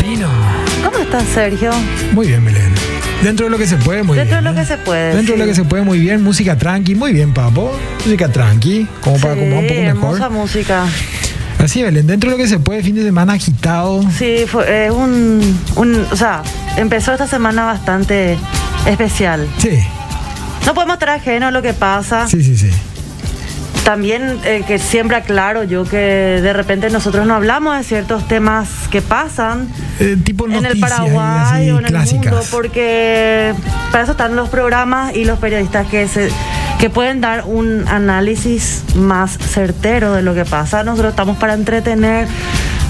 Pino. ¿Cómo estás, Sergio? Muy bien, Belén. Dentro de lo que se puede, muy Dentro bien. de lo ¿eh? que se puede. Dentro de lo que se puede, muy bien. Música tranqui, muy bien, papo. Música tranqui, como para acomodar un poco mejor. hermosa música. Así, Belén. Dentro de lo que se puede, fin de semana agitado. Sí, fue eh, un, un. O sea, empezó esta semana bastante especial. Sí, No podemos estar ajeno a lo que pasa. sí, sí, sí. También eh, que siempre aclaro yo que de repente nosotros no hablamos de ciertos temas que pasan Eh, tipo en el Paraguay o en el mundo, porque para eso están los programas y los periodistas que se que pueden dar un análisis más certero de lo que pasa. Nosotros estamos para entretener,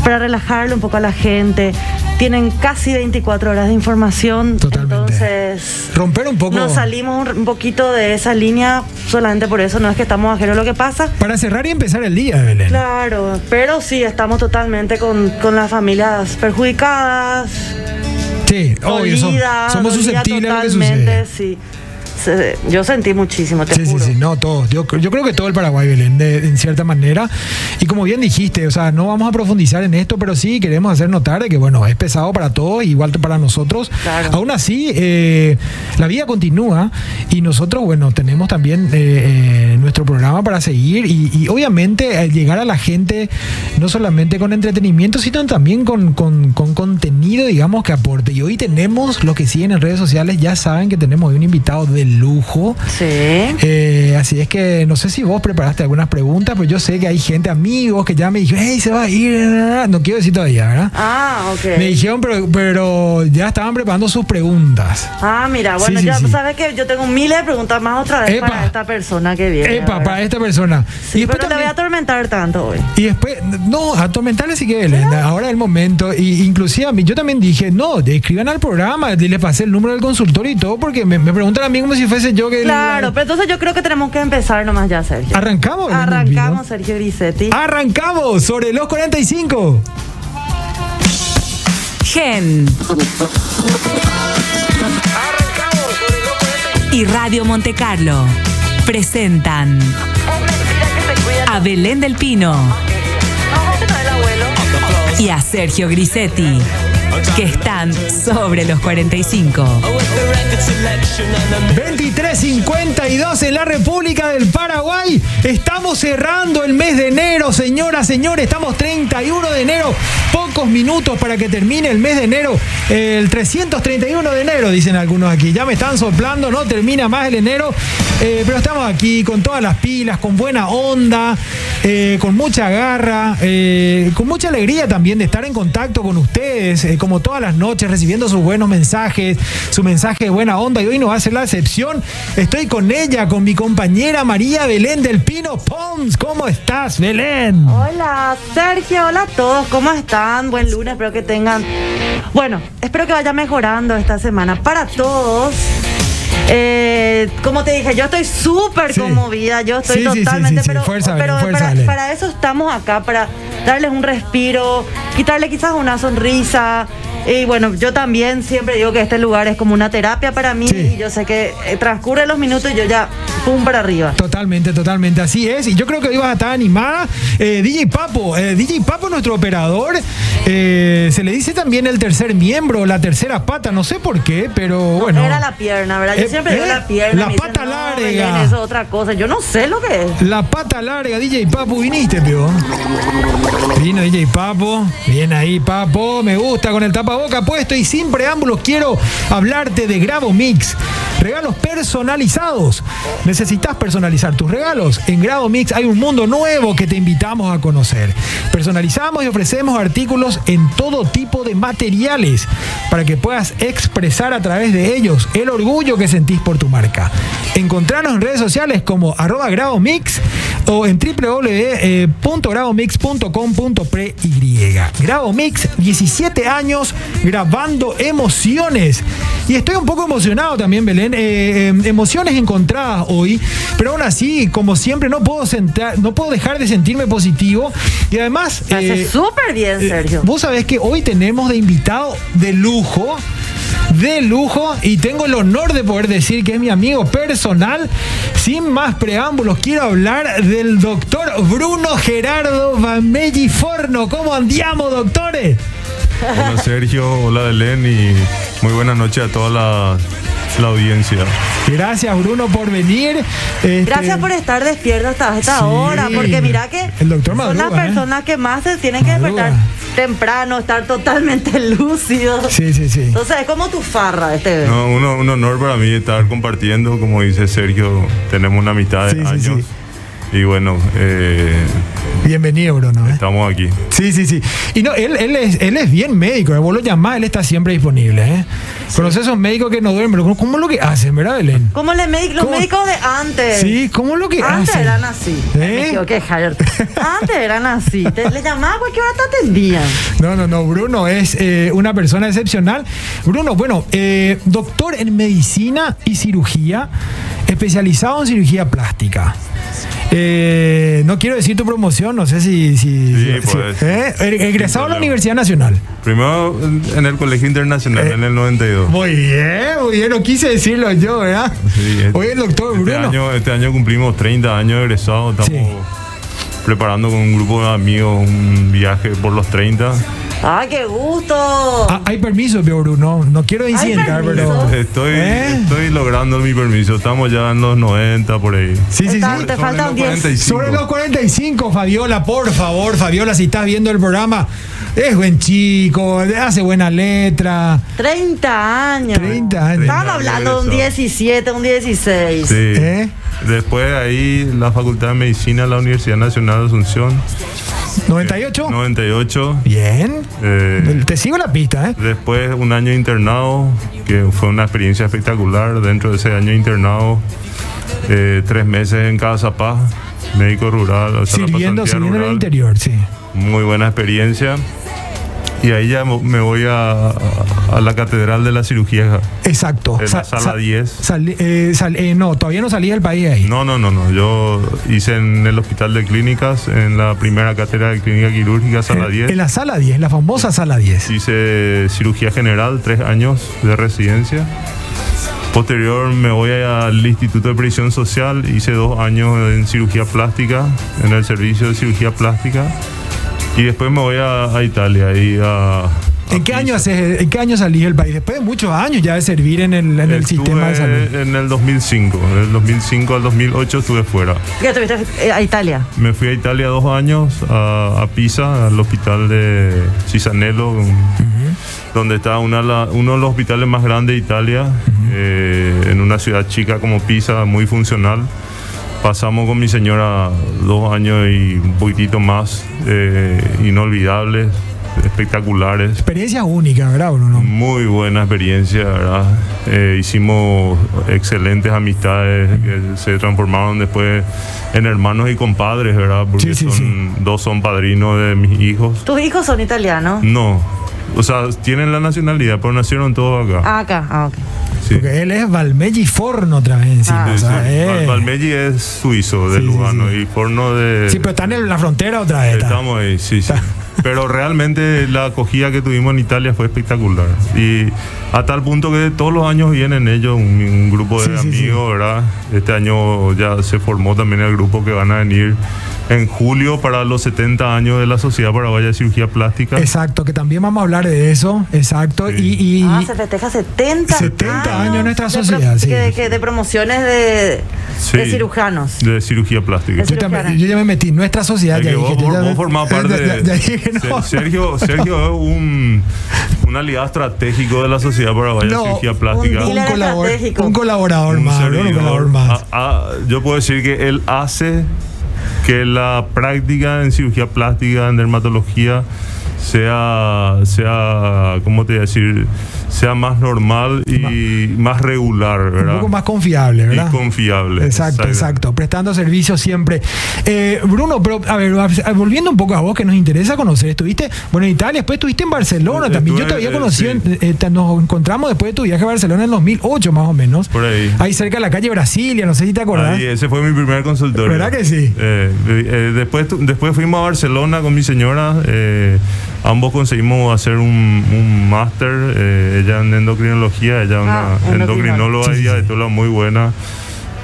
para relajarle un poco a la gente. Tienen casi 24 horas de información, Totalmente. Entonces Romper un poco. nos salimos un- poquito de esa línea solamente por eso, no es que estamos ajenos a lo que pasa. Para cerrar y empezar el día, Belén. Claro, pero sí, estamos totalmente con, con las familias perjudicadas, Sí, obvio. somos susceptibles a lo que totalmente, sucede. sí. Se- yo sentí muchísimo, te Sí, sí, juro. sí, no, todos. Yo, yo creo que todo el Paraguay, Belén, de, en cierta manera. Y como bien dijiste, o sea, no vamos a profundizar en esto, pero sí queremos hacer notar de que, bueno, es pesado para todos, igual que para nosotros. Claro. Aún así, eh, la vida continúa y nosotros, bueno, tenemos también eh, eh, nuestro programa para seguir y, y obviamente llegar a la gente no solamente con entretenimiento, sino también con, con- con contenido, digamos, que aporte. Y hoy tenemos, los que siguen en redes sociales ya saben que tenemos hoy un invitado de lujo. Sí. Eh, así es que no sé si vos preparaste algunas preguntas, pero yo sé que hay gente, amigos, que ya me dijeron, hey, se va a ir. No quiero decir todavía, ¿verdad? Ah, ok. Me dijeron, pero, pero ya estaban preparando sus preguntas. Ah, mira, bueno, Sí, sí, ya sí. sabes que yo tengo miles de preguntas más otra vez Epa. para esta persona que viene. Epa, para esta persona. Sí, y después pero te voy a atormentar tanto hoy. y después, no, atormentarle sí que ahora es el momento. Y inclusive a mí, yo también dije, no, escriban al programa, y le pasé el número del consultorio y todo, porque me, me preguntan a mí como si fuese yo que... Claro, pero entonces yo creo que tenemos que empezar nomás ya, Sergio. Arrancamos. Arrancamos, Sergio Grisetti. Arrancamos sobre los 45. Gen. Y Radio Monte Carlo presentan a Belén del Pino y a Sergio Grisetti, que están sobre los 45. 2352 en la República del Paraguay. Estamos cerrando el mes de enero, señoras, señores. Estamos 31 de enero. Pocos minutos para que termine el mes de enero. El 331 de enero, dicen algunos aquí. Ya me están soplando, no termina más el enero. Eh, pero estamos aquí con todas las pilas, con buena onda, eh, con mucha garra, eh, con mucha alegría también de estar en contacto con ustedes, como todas las noches, recibiendo sus buenos mensajes, su mensaje de buena onda. Y hoy no va a ser la excepción. Estoy con ella, con mi compañera María Belén del Pino Pons. ¿Cómo estás, Belén? Hola, Sergio, hola a todos, ¿cómo están? Buen lunes, espero que tengan. Bueno, espero que vaya mejorando esta semana para todos. Eh, como te dije, yo estoy súper Sí. conmovida, yo estoy Sí, totalmente, sí, pero, Fuerza, pero fuerza, para, para eso estamos acá, para darles un respiro, quitarle quizás una sonrisa. Y bueno, yo también siempre digo que este lugar es como una terapia para mí Sí. y yo sé que eh, transcurren los minutos y yo ya, pum, para arriba. Totalmente, totalmente, así es. Y yo creo que hoy vas a estar animada. Eh, DJ Papo, eh, DJ Papo, nuestro operador, eh, se le dice también el tercer miembro, la tercera pata, no sé por qué, pero bueno. Era la pierna, ¿verdad? Yo siempre digo la pierna. la me dicen, pata "No, larga". Belén, eso es otra cosa. Yo no sé lo que es. La pata larga, DJ Papo, viniste, pio. Vino DJ Papo, bien ahí, Papo, me gusta con el tapaboca puesto y sin preámbulos quiero hablarte de Grabo Mix. Regalos personalizados. ¿Necesitas personalizar tus regalos? En Grabo Mix hay un mundo nuevo que te invitamos a conocer. Personalizamos y ofrecemos artículos en todo tipo de materiales para que puedas expresar a través de ellos el orgullo que sentís por tu marca. Encontrarnos en redes sociales como arroba grabomix o en www.grabomix.com.py. Grabomix, 17 años grabando emociones. Y estoy un poco emocionado también, Belén. eh, eh, emociones encontradas hoy, pero aún así, como siempre, no puedo, sentar, no puedo dejar de sentirme positivo. Y además... Me hace eh, súper bien, eh, Sergio. Vos sabés que hoy tenemos de invitado de lujo. De lujo y tengo el honor de poder decir que es mi amigo personal. Sin más preámbulos, quiero hablar del doctor Bruno Gerardo Bamelli Forno. ¿Cómo andiamo, doctores? Hola Sergio, hola Belén y muy buenas noches a toda la, la audiencia. Gracias, Bruno, por venir. Este, Gracias por estar despierto hasta esta Sí. hora, porque mira que El doctor son las ¿eh? personas que más se tienen que Madruga. despertar temprano, estar totalmente lúcidos. Sí, sí, sí. Entonces es como tu farra este. No, uno- un honor para mí estar compartiendo, como dice Sergio, tenemos una mitad de Sí, sí, años. sí. Y bueno, eh, Bienvenido, Bruno. ¿eh? estamos aquí. Sí, sí, sí. Y no, él, él, es, él es bien médico. ¿eh? Vos lo llamás, él está siempre disponible. ¿eh? Conoces esos médicos que no duermen, pero ¿cómo es lo que hacen, verdad, Belén? Como los ¿Cómo? médicos de antes. Sí, ¿cómo es lo que Antes hacen? eran así. ¿Eh? Me Javier. Antes eran así. Te, le llamaba a cualquier hora te atendían. No, no, no. Bruno es eh, una persona excepcional. Bruno, bueno, eh, doctor en medicina y cirugía, especializado en cirugía plástica. Eh, no quiero decir tu promoción, no sé si. si, Sí, si- pues. Egresado a la. Universidad Nacional. Primero en- el Colegio Internacional, Eh, en el 92. Muy bien, muy bien. No quise decirlo yo, ¿verdad? Sí, este- Oye, el doctor este Bruno. Año, este año cumplimos 30 años de egresados. Estamos Sí. preparando con un grupo de amigos un viaje por los 30. ¡Ay, qué gusto! Ah, hay permiso, veo, Bruno. No quiero incidentar, permiso. pero. Estoy, ¿Eh? estoy logrando mi permiso. Estamos ya en los 90 por ahí. Sí, sí, Está- sí. te Sobre faltan los 10. 45. Sobre los 45, Fabiola, por favor, Fabiola, si estás viendo el programa, es buen chico, hace buena letra. 30 años. 30 años. Estaban 30 hablando de un años. 17, un 16. Sí. ¿Eh? Después de ahí la Facultad de Medicina la Universidad Nacional de Asunción, 98. 98. Bien. Eh, Te sigo la pista, ¿eh? Después un año internado, que fue una experiencia espectacular. Dentro de ese año internado, eh, tres meses en Casa Paz, médico rural, Sirviendo, sirviendo en el interior, sí. Muy buena experiencia. Y ahí ya me voy a, a la Catedral de la Cirugía. Exacto. En la sala 10. eh, sal- eh, no, todavía no salí del país ahí. No, no, no, no. Yo hice en el Hospital de Clínicas, en la primera cátedra de clínica quirúrgica, sala En- 10. En la sala 10, la famosa sala 10. Hice cirugía general, tres años de residencia. Posterior me voy al Instituto de Previsión Social, hice dos años en cirugía plástica, en el servicio de cirugía plástica. Y después me voy a, a Italia y a... ¿En qué, año Pisa. haces, ¿En qué año salís del país? Después de muchos años ya de servir en el, en el sistema de salud. En el 2005, del 2005 al 2008 estuve fuera. ¿Qué a Italia? Me fui a Italia dos años, a, a Pisa, al hospital de Cisanello, un- donde está una, la- uno de los hospitales más grandes de Italia, eh, en una ciudad chica como Pisa, muy funcional. Pasamos con mi señora dos años y un poquitito más, eh, inolvidables, espectaculares. Experiencia única, ¿verdad, Bruno? Muy buena experiencia, ¿verdad? Eh, hicimos excelentes amistades que se transformaron después en hermanos y compadres, ¿verdad? Porque Sí, sí, son, dos son padrinos de mis hijos. ¿Tus hijos son italianos? No, o sea, tienen la nacionalidad, pero nacieron todos acá. Ah, acá, ah, ok. sí. Porque él es Valmelli Forno otra vez encima. Ah. o Sí, sea, sí. eh. Val- Valmelli es suizo, de Sí, sí, Lugano, sí. y Forno de... Sí, pero están en la frontera otra vez. está. Estamos ahí, sí, sí. Pero realmente la acogida que tuvimos en Italia fue espectacular. Y a tal punto que todos los años vienen ellos, un, un grupo de Sí, sí, sí. amigos, ¿verdad? Este año ya se formó también el grupo que van a venir en julio para los 70 años de la Sociedad Paraguaya de Cirugía Plástica. Exacto, que también vamos a hablar de eso. Exacto. Sí. Y, y- Ah, se festeja 70, 70 años en nuestra sociedad, sí. que- que de promociones de, Sí, de cirujanos. De cirugía plástica. Yo, también- yo ya me metí. Nuestra sociedad, ya dije. vos, ya- parte de. no. Sergio, Sergio es un, un aliado estratégico de la Sociedad Paraguaya de No, Cirugía Plástica. un un, dealer colabor- estratégico. un colaborador un más, un colaborador más. Yo puedo decir que él hace que la práctica en cirugía plástica, en dermatología, sea, sea, ¿cómo te voy a decir? Sea más normal y más regular, un ¿verdad? poco más confiable, ¿verdad? Y confiable. Exacto, Exacto. Prestando servicio siempre. Eh, Bruno, pero a ver, volviendo un poco a vos, que nos interesa conocer. Estuviste, bueno, en Italia, después estuviste en Barcelona Eh, también. Yo estuve, te había eh, conocido, sí. eh, nos encontramos después de tu viaje a Barcelona en 2008, más o menos. Por ahí. Ahí cerca de la calle Brasilia, no sé si te acordás. Ahí, ese fue mi primer consultorio. ¿Verdad que sí? Eh, eh, después, después fuimos a Barcelona con mi señora. eh, ambos conseguimos hacer un, un máster. eh, ella en endocrinología, ella Ah, una endocrinóloga. endocrinóloga Sí, sí, y muy buena.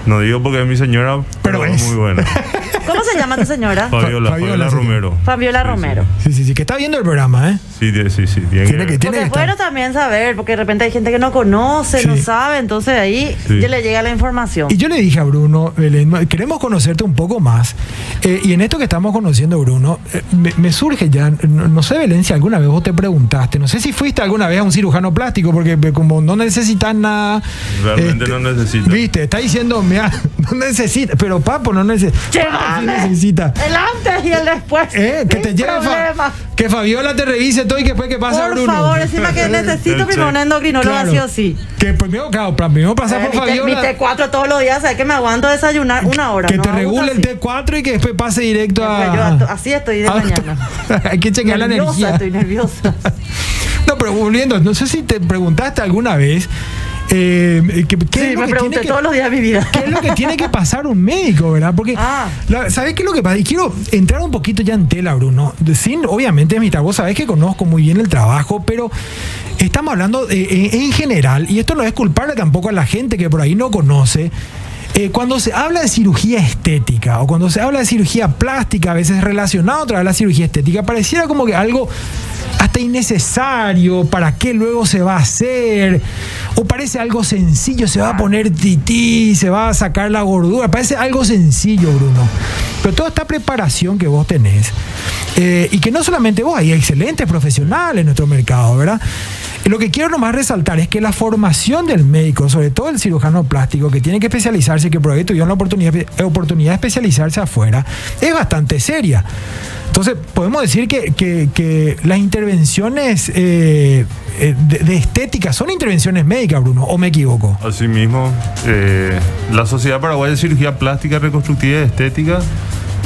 No digo porque es mi señora, pero, Pero es muy buena. ¿Cómo se llama tu señora? Fabiola, Fabiola, Fabiola sí. Romero. Fabiola Sí, sí. Romero. Sí, sí, sí, que está viendo el programa, ¿eh? Sí, sí, sí. tiene Tiene que- que- tiene Porque bueno también saber, porque de repente hay gente que no conoce, no sabe, entonces ahí Sí. ya le llega la información. Y yo le dije a Bruno, Belén, queremos conocerte un poco más. Eh, y en esto que estamos conociendo, Bruno, eh, me, me surge ya, no, no sé, Belén, si alguna vez vos te preguntaste, no sé si fuiste alguna vez a un cirujano plástico, porque eh, como no necesitas nada. Realmente no necesita. Viste, está diciendo, no necesita, pero papo no necesita. Llévame. necesita. El antes y el después. Eh, que te lleve Fa- que Fabiola te revise todo y que después que pasa Por Bruno. favor, encima que necesito primero check. un endocrinólogo Claro. así o sí. Que primero, claro, primero pasar Eh, por mi, te- mi Fabiola. T4 todos los días, ¿sabes que me aguanto desayunar una hora? Que no te regule el así. T4 y que después pase directo a. yo así estoy de a- mañana. Hay que chequear la nerviosa, energía. estoy nerviosa. No, pero volviendo, no sé si te preguntaste alguna vez. Eh, que- ¿qué, Sí, me pregunté que- todos los días de mi vida. ¿Qué es lo que tiene que pasar un médico, verdad? Porque, Ah. la- ¿sabes qué es lo que pasa? Y quiero entrar un poquito ya en tela, Bruno. Sin, obviamente, Mita, vos sabés que conozco muy bien el trabajo, pero estamos hablando de- en, en general, y esto no es culpable tampoco a la gente que por ahí no conoce. Eh, cuando se habla de cirugía estética o cuando se habla de cirugía plástica, a veces relacionado otra vez a la cirugía estética, pareciera como que algo hasta innecesario, ¿para qué luego se va a hacer? O parece algo sencillo, se va a poner tití, se va a sacar la gordura, parece algo sencillo, Bruno. Pero toda esta preparación que vos tenés, eh, y que no solamente vos, hay excelentes profesionales en nuestro mercado, ¿verdad? Y Lo que quiero nomás resaltar es que la formación del médico, sobre todo el cirujano plástico, que tiene que especializarse, que por ahí tuvieron la oportunidad, oportunidad de especializarse afuera, es bastante seria. Entonces, podemos decir que, que- que las intervenciones eh, eh, de, de estética son intervenciones médicas, Bruno, ¿o me equivoco? Asimismo, eh, la Sociedad Paraguaya de Cirugía Plástica, Reconstructiva y Estética,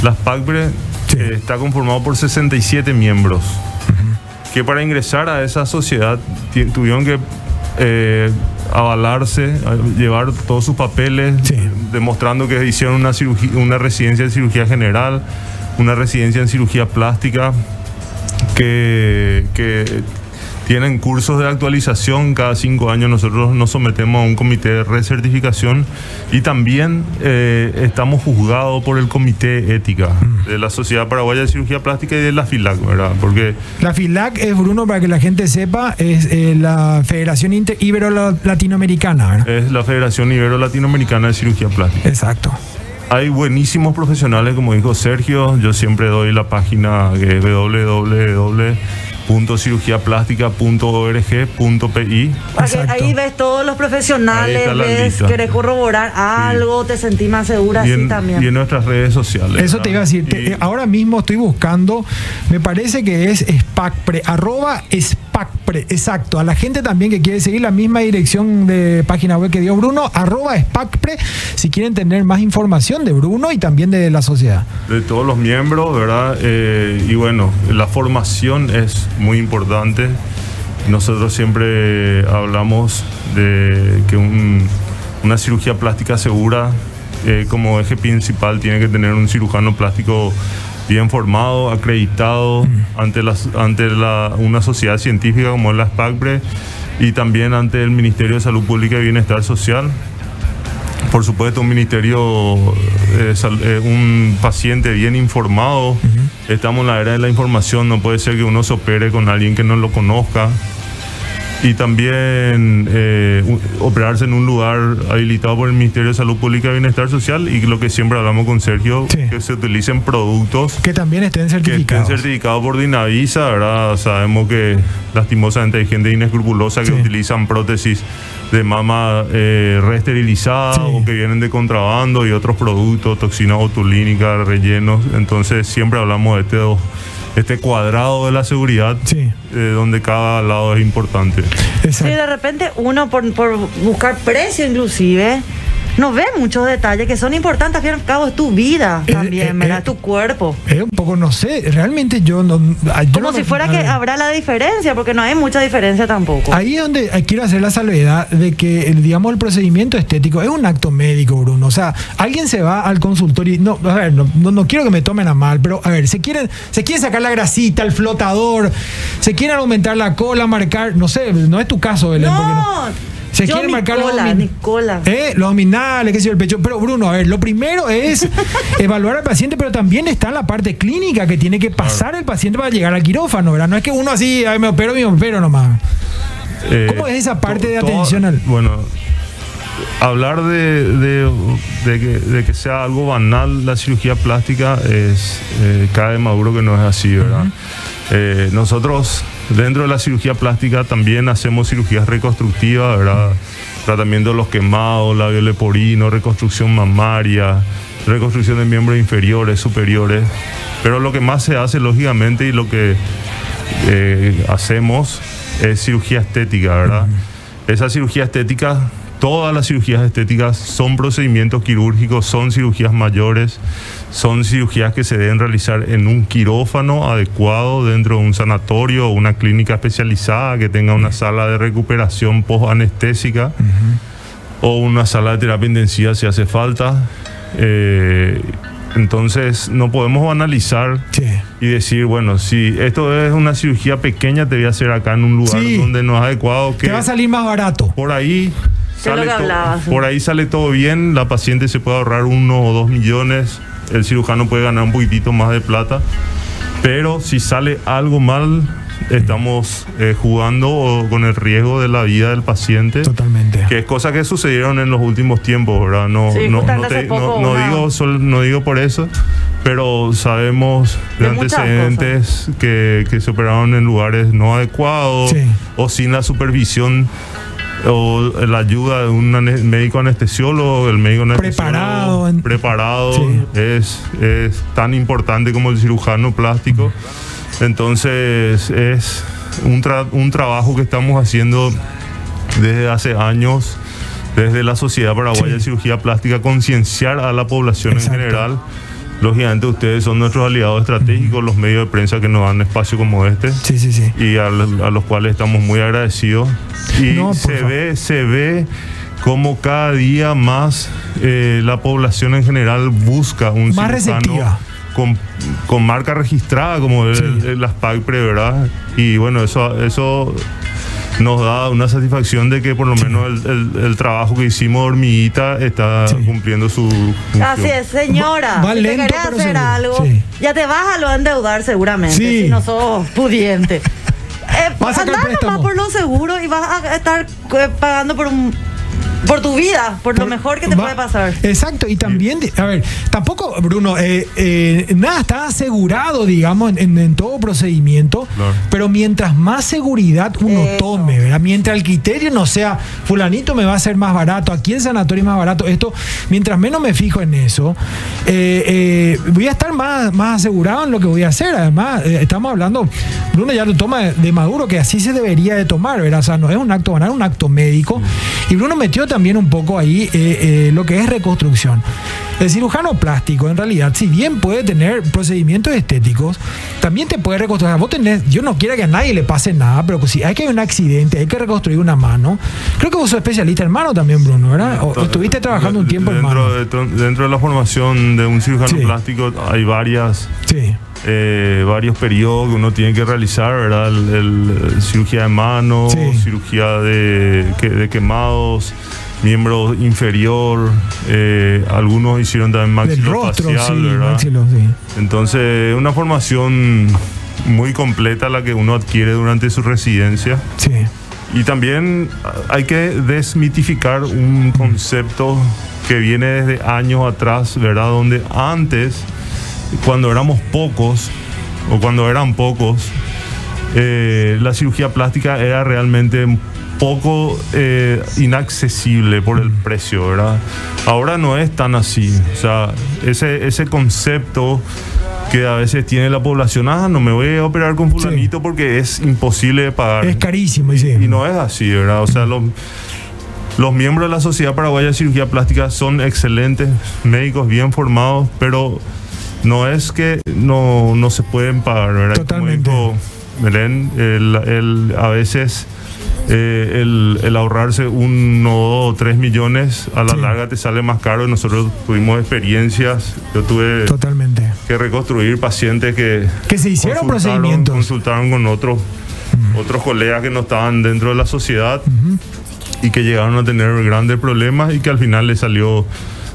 las PACBRE, Sí. eh, está conformado por 67 miembros, que para ingresar a esa sociedad tuvieron que eh, avalarse, llevar todos sus papeles, Sí. demostrando que hicieron una, cirugía, una residencia en cirugía general, una residencia en cirugía plástica, que, que tienen cursos de actualización. Cada cinco años nosotros nos sometemos a un comité de recertificación y también eh, estamos juzgados por el comité ética de la Sociedad Paraguaya de Cirugía Plástica y de la FILAC, ¿verdad? Porque La FILAC es, Bruno, para que la gente sepa, es eh, la Federación Inter- Ibero-Latinoamericana, ¿verdad? es la Federación Ibero-Latinoamericana de Cirugía Plástica. Exacto. Hay buenísimos profesionales, como dijo Sergio. Yo siempre doy la página que es www.cirugíaplástica.org.pi. Exacto. ahí ves todos los profesionales, ves, querés corroborar algo, te sentís más segura Y así en, también. y en nuestras redes sociales. Eso te iba a decir. te- ahora mismo estoy buscando, me parece que es SPACPRE, arroba SPACPRE, exacto. A la gente también que quiere seguir la misma dirección de página web que dio Bruno, arroba SPACPRE, si quieren tener más información de Bruno y también de la sociedad. de todos los miembros, ¿verdad? Eh, y bueno, la formación es muy importante. Nosotros siempre hablamos de que un- una cirugía plástica segura eh, como eje principal tiene que tener un cirujano plástico bien formado, acreditado ante, las, ante la, una sociedad científica como es la SPACBRE y también ante el Ministerio de Salud Pública y Bienestar Social por supuesto, un ministerio, eh, sal- eh, un paciente bien informado. Estamos en la era de la información, no puede ser que uno se opere con alguien que no lo conozca. Y también eh, operarse en un lugar habilitado por el Ministerio de Salud Pública y Bienestar Social y lo que siempre hablamos con Sergio, Sí. que se utilicen productos Que también estén que estén certificados. certificados por Dinavisa, ¿verdad? Sabemos que lastimosamente hay gente inescrupulosa que Sí. utilizan prótesis de mama eh, reesterilizada Sí. o que vienen de contrabando y otros productos, toxinas botulínicas, rellenos. Entonces siempre hablamos de do- este cuadrado de la seguridad Sí. eh, donde cada lado es importante. Sí, Exacto. de repente uno por, por buscar precio inclusive, no ve muchos detalles que son importantes, al fin y al cabo es tu vida Eh, también, eh, ¿verdad? eh, tu cuerpo. Es un poco, no sé, realmente yo no. ah, yo Como no- si fuera que habrá la diferencia, porque no hay mucha diferencia tampoco. Ahí es donde eh, quiero hacer la salvedad de que, digamos, el procedimiento estético es un acto médico, Bruno. O sea, alguien se va al consultorio y no, a ver, no, no- no quiero que me tomen a mal, pero a ver, se quieren, se quiere sacar la grasita, el flotador, se quieren aumentar la cola, marcar, no sé, no es tu caso, Belén, porque no. Se Yo quiere marcar los, Nicola, abdomin- Nicola. Eh, los abdominales, qué sé yo, el pecho. Pero Bruno, a ver, lo primero es evaluar al paciente, pero también está la parte clínica que tiene que pasar el paciente para llegar al quirófano, ¿verdad? No es que uno así, ay, me opero, me opero nomás. Eh, ¿Cómo es esa parte de to- atención al- Bueno, hablar de, de- de que, de que sea algo banal la cirugía plástica es eh, cada vez más duro que no es así, ¿verdad? Eh, nosotros dentro de la cirugía plástica también hacemos cirugías reconstructivas, ¿verdad? Tratamiento de los quemados, labio leporino, reconstrucción mamaria, reconstrucción de miembros inferiores, superiores. Pero lo que más se hace, lógicamente, y lo que eh, hacemos es cirugía estética, ¿verdad? Esa cirugía estética, todas las cirugías estéticas son procedimientos quirúrgicos, son cirugías mayores, son cirugías que se deben realizar en un quirófano adecuado dentro de un sanatorio o una clínica especializada que tenga una sala de recuperación post-anestésica o una sala de terapia intensiva si hace falta. Eh, entonces no podemos banalizar Sí. y decir, bueno, si esto es una cirugía pequeña, te voy a hacer acá en un lugar Sí. donde no es adecuado, que Te va a salir más barato. por ahí To- sí. por ahí sale todo bien, la paciente se puede ahorrar uno o dos millones, el cirujano puede ganar un poquitito más de plata, pero si sale algo mal, estamos eh, jugando con el riesgo de la vida del paciente. Totalmente. Que es cosa que sucedieron en los últimos tiempos, ¿verdad? No, Sí, no, no, te- poco no- digo, sol- no digo por eso, pero sabemos de, De antecedentes que, que se operaron en lugares no adecuados Sí. o sin la supervisión o la ayuda de un médico anestesiólogo, el médico anestesiólogo Preparado en- preparado Sí. es, es tan importante como el cirujano plástico. Entonces es un, tra- un trabajo que estamos haciendo desde hace años, desde la Sociedad Paraguaya Sí. de Cirugía Plástica, concienciar a la población Exacto. en general. Lógicamente ustedes son nuestros aliados estratégicos, los medios de prensa que nos dan espacio como este Sí, sí, sí. y a, a los cuales estamos muy agradecidos. Y No, se favor. ve, se ve como cada día más eh, la población en general busca un Más receptiva. con, con marca registrada como el- Sí. el- las PACPRE, ¿verdad? Y bueno, eso, eso nos da una satisfacción de que por lo menos el, el- el trabajo que hicimos hormiguita está Sí. cumpliendo su función. Así es, señora. Va- va si lento, te hacer seguro. algo, Sí. ya te vas a lo endeudar seguramente, Sí. si no sos pudiente. Eh, Vas a sacar andá nomás por lo seguro y vas a estar eh, pagando por un por tu vida, por, lo mejor que te va- puede pasar. Exacto, y también, a ver, tampoco, Bruno, eh, eh, nada está asegurado, digamos, en, en- en todo procedimiento, Claro. pero mientras más seguridad uno Eso. tome, ¿verdad? Mientras el criterio no sea, fulanito me va a ser más barato, aquí el sanatorio es más barato, esto, mientras menos me fijo en eso, eh, eh, voy a estar más, más asegurado en lo que voy a hacer. Además, eh, estamos hablando, Bruno ya lo toma de, de Maduro, que así se debería de tomar, ¿verdad? O sea, no es un acto banal, es un acto médico. Y Bruno metió también un poco ahí eh, eh, lo que es reconstrucción. El cirujano plástico, en realidad, si bien puede tener procedimientos estéticos, también te puede reconstruir. Vos tenés, yo no quiero que a nadie le pase nada, pero si hay que hay un accidente, hay que reconstruir una mano. Creo que vos sos especialista en mano también, Bruno, ¿verdad? O, estuviste trabajando un tiempo en dentro mano. De, dentro de la formación de un cirujano Sí. plástico hay varias Sí, eh, varios periodos que uno tiene que realizar, ¿verdad? El, el- cirugía de mano, Sí. cirugía de, que- de quemados, miembro inferior, eh, algunos hicieron también del rostro, maxilofacial, sí, ¿verdad? maxilo, sí. Entonces, una formación muy completa la que uno adquiere durante su residencia. Sí, Y también hay que desmitificar un concepto que viene desde años atrás, ¿verdad? Donde antes, cuando éramos pocos, o cuando eran pocos, eh, la cirugía plástica era realmente poco eh, inaccesible por el precio, ¿verdad? Ahora no es tan así. O sea, ese, ese concepto que a veces tiene la población, ah, no me voy a operar con fulanito porque es imposible de pagar. es carísimo, y sí. Y no es así, ¿verdad? O sea, los, los miembros de la Sociedad Paraguaya de Cirugía Plástica son excelentes médicos, bien formados, pero no es que no, no se pueden pagar, ¿verdad? Totalmente. Como dijo Belén, el, el- a veces eh, el, el ahorrarse uno, o tres millones a la Sí. larga te sale más caro. Nosotros tuvimos experiencias, yo tuve Totalmente. que reconstruir pacientes que Que se hicieron consultaron- procedimientos. Consultaron con otros, otros colegas que no estaban dentro de la sociedad y que llegaron a tener grandes problemas y que al final le salió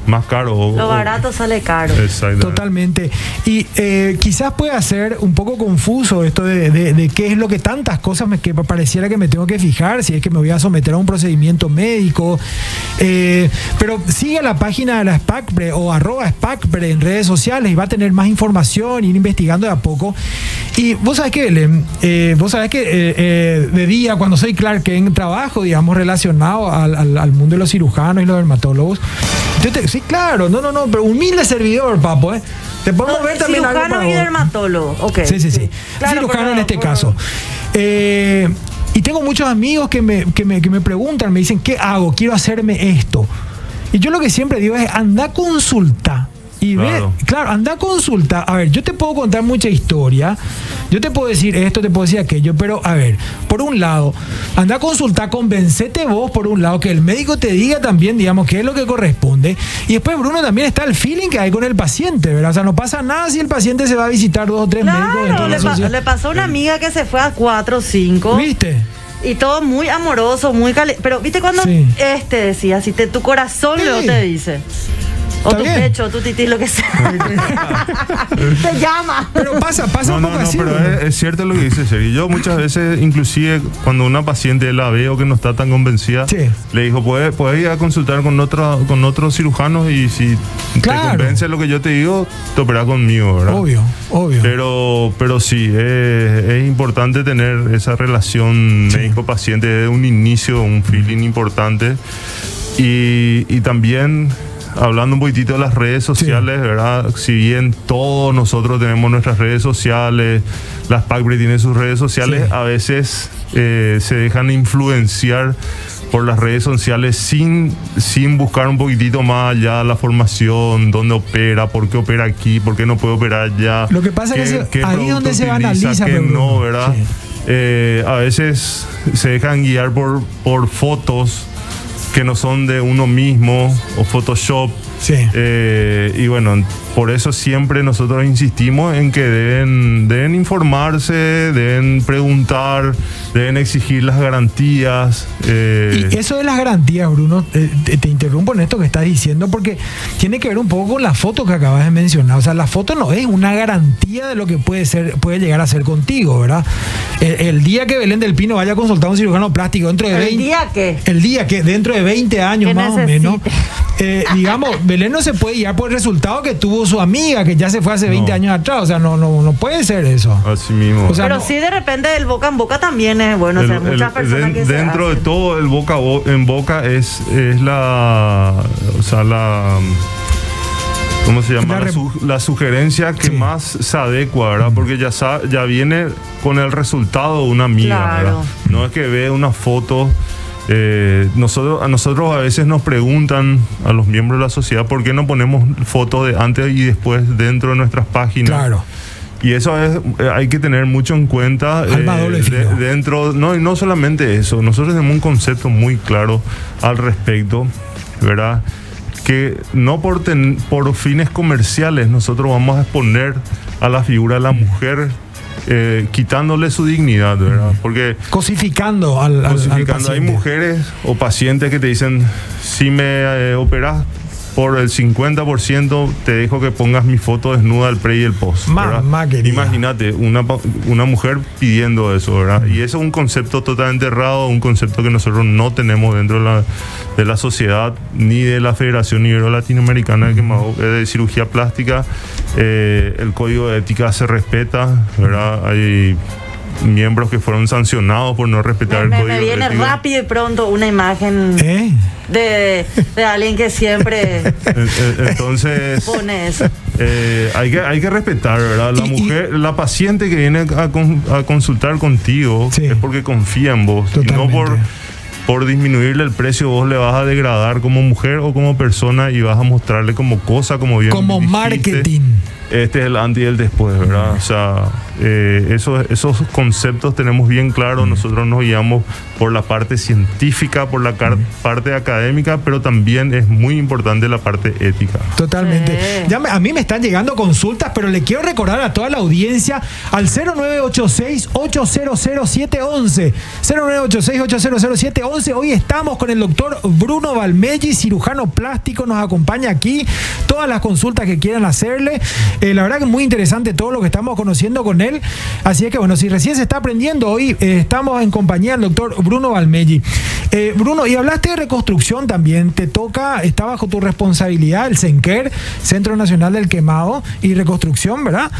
más caro. o- Lo o- barato sale caro. Exactamente. Totalmente. Y eh, quizás pueda ser un poco confuso esto de, de- de qué es lo que tantas cosas me, que pareciera que me tengo que fijar, si es que me voy a someter a un procedimiento médico. Eh, pero sigue la página de la SPACPRE o arroba SPACPRE en redes sociales y va a tener más información, ir investigando de a poco. Y vos sabés que, Belén, eh, vos sabés que eh, eh, de día, cuando soy Clark en trabajo, digamos, relacionado al, al- al mundo de los cirujanos y los dermatólogos, yo te- sí, claro, no, no, no, pero humilde servidor, papo, ¿eh? Te podemos No, ver también algo cirujano y dermatólogo. Ok. Sí, sí, sí. Claro, Cirujano en este caso. Eh, y tengo muchos amigos que me, que, me, que me preguntan, me dicen, ¿qué hago? Quiero hacerme esto. Y yo lo que siempre digo es, anda a consulta. Y Claro. ve, claro, anda a consulta. A ver, yo te puedo contar mucha historia. Yo te puedo decir esto, te puedo decir aquello. Pero, a ver, por un lado, anda a consultar, convencete vos, por un lado, que el médico te diga también, digamos, qué es lo que corresponde. Y después, Bruno, también está el feeling que hay con el paciente, ¿verdad? O sea, no pasa nada si el paciente se va a visitar dos o tres médicos Claro, de le, pa- le pasó a una amiga que se fue a 4 o 5 ¿Viste? y todo muy amoroso, muy cali Pero viste cuando Sí. este decía, si te, tu corazón Sí. luego te dice. O tu bien. pecho, o tu tití, lo que sea. te llama. Pero pasa, pasa No, un no, poco no, así. pero es, es cierto lo que dice Sergio. Yo muchas veces, inclusive cuando una paciente la veo que no está tan convencida, Sí. le digo, puedes puedes ir a consultar con, otro, con otros cirujanos y si Claro. te convence lo que yo te digo, te operas conmigo, ¿verdad? Obvio, obvio. Pero, pero sí, es, es importante tener esa relación médico-paciente desde un inicio, un feeling importante. Y, y también hablando un poquitito de las redes sociales, ¿verdad? Si bien todos nosotros tenemos nuestras redes sociales, las PACBRE tienen sus redes sociales, Sí. a veces eh, se dejan influenciar por las redes sociales sin, sin buscar un poquitito más allá la formación, dónde opera, por qué opera aquí, por qué no puede operar allá. Lo que pasa es que ahí es donde se banaliza, pero, no. ¿verdad? Sí. Eh, a veces se dejan guiar por, por fotos que no son de uno mismo o Photoshop. Sí. Eh, y bueno, por eso siempre nosotros insistimos en que deben, deben informarse, deben preguntar, deben exigir las garantías. eh, Y eso de las garantías, Bruno, te, te interrumpo en esto que estás diciendo porque tiene que ver un poco con la foto que acabas de mencionar. O sea, la foto no es una garantía de lo que puede ser, puede llegar a ser contigo, ¿verdad? El, el día que Belén del Pino vaya a consultar a un cirujano plástico dentro de ¿El 20 día qué? El día que dentro de 20 años Que más o menos, eh, digamos, Belén no se puede guiar por el resultado que tuvo su amiga, que ya se fue hace 20 No. años atrás. O sea, no, no, no puede ser eso. así mismo. O sea, Pero no- sí, de repente el boca en boca también es bueno. o sea, El- muchas personas den- que se dentro de todo el boca en boca es, es la o sea la ¿cómo se llama? La su- la sugerencia que Sí. más se adecua, ¿verdad? Porque ya sa- ya viene con el resultado de una amiga, Claro. ¿verdad? No es que ve una foto eh, nosotros, a nosotros a veces nos preguntan a los miembros de la sociedad por qué no ponemos fotos de antes y después dentro de nuestras páginas. Claro. Y eso es, eh, hay que tener mucho en cuenta eh, de- dentro, no, y no solamente eso, nosotros tenemos un concepto muy claro al respecto, ¿verdad? Que no por, ten- por fines comerciales nosotros vamos a exponer a la figura de la mujer eh, quitándole su dignidad, ¿verdad? Porque Cosificando al, al- al cosificando. Hay mujeres o pacientes que te dicen, si me eh, operas por el 50%, te dejo que pongas mi foto desnuda del pre y el post. Mamá. Imagínate, una, pa- una mujer pidiendo eso, ¿verdad? Y eso es un concepto totalmente errado, un concepto que nosotros no tenemos dentro de la, de la sociedad, ni de la Federación Ibero-Latinoamericana de, Quemado- de Cirugía Plástica. Eh, el código de ética se respeta, ¿verdad? Hay miembros que fueron sancionados por no respetar Me, el me- código me viene ético. rápido y pronto una imagen ¿Eh? De, de alguien que siempre Eh, eh, Entonces, pone eso. eh, hay, que, hay que respetar, ¿verdad? La Y- y- mujer, la paciente que viene a, con- a consultar contigo Sí. es porque confía en vos. Y no por, por disminuirle el precio, vos le vas a degradar como mujer o como persona y vas a mostrarle como cosa, como bien Como dijiste. marketing. Este es el antes y el después, ¿verdad? O sea, eh, esos, esos conceptos tenemos bien claros, nosotros nos guiamos por la parte científica, por la parte académica, pero también es muy importante la parte ética. Totalmente. Sí. Ya me- a mí me están llegando consultas, pero le quiero recordar a toda la audiencia al 0986-800711. 0986-800711. Hoy estamos con el doctor Bruno Valmelli, cirujano plástico, nos acompaña aquí. Todas las consultas que quieran hacerle. Eh, la verdad que es muy interesante todo lo que estamos conociendo con él. Así es que bueno, si recién se está aprendiendo, hoy eh, estamos en compañía del doctor Bruno Valmelli. Eh, Bruno, y hablaste de reconstrucción también. Te toca, está bajo tu responsabilidad el CENQUER, Centro Nacional del Quemado y Reconstrucción, ¿verdad?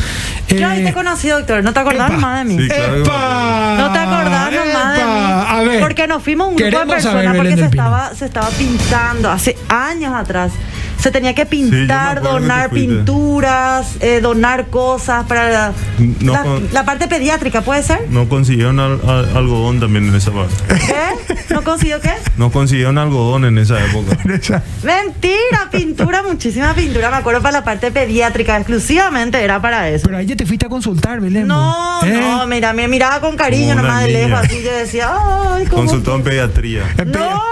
Yo ahí Eh, te conocí, doctor. No te acordás epa. nomás de mí. Sí, claro. ¡Epa! No te acordás nomás de mí. ¡Epa! A ver. porque nos fuimos un grupo de personas porque se estaba, se estaba pintando hace años atrás. Se tenía que pintar, donar pinturas, eh, donar cosas para la, No la- con- la parte pediátrica, ¿puede ser? No consiguieron al- al- algodón también en esa parte. ¿Qué? ¿No consiguió qué? No consiguieron algodón en esa época. Mentira, pintura, muchísima pintura. Me acuerdo para la parte pediátrica, exclusivamente era para eso. Pero ahí ya te fuiste a consultar, Belén. No, ¿eh? no, mira, me miraba con cariño nomás de lejos, así yo decía, ay, cómo Consultó en pediatría. No,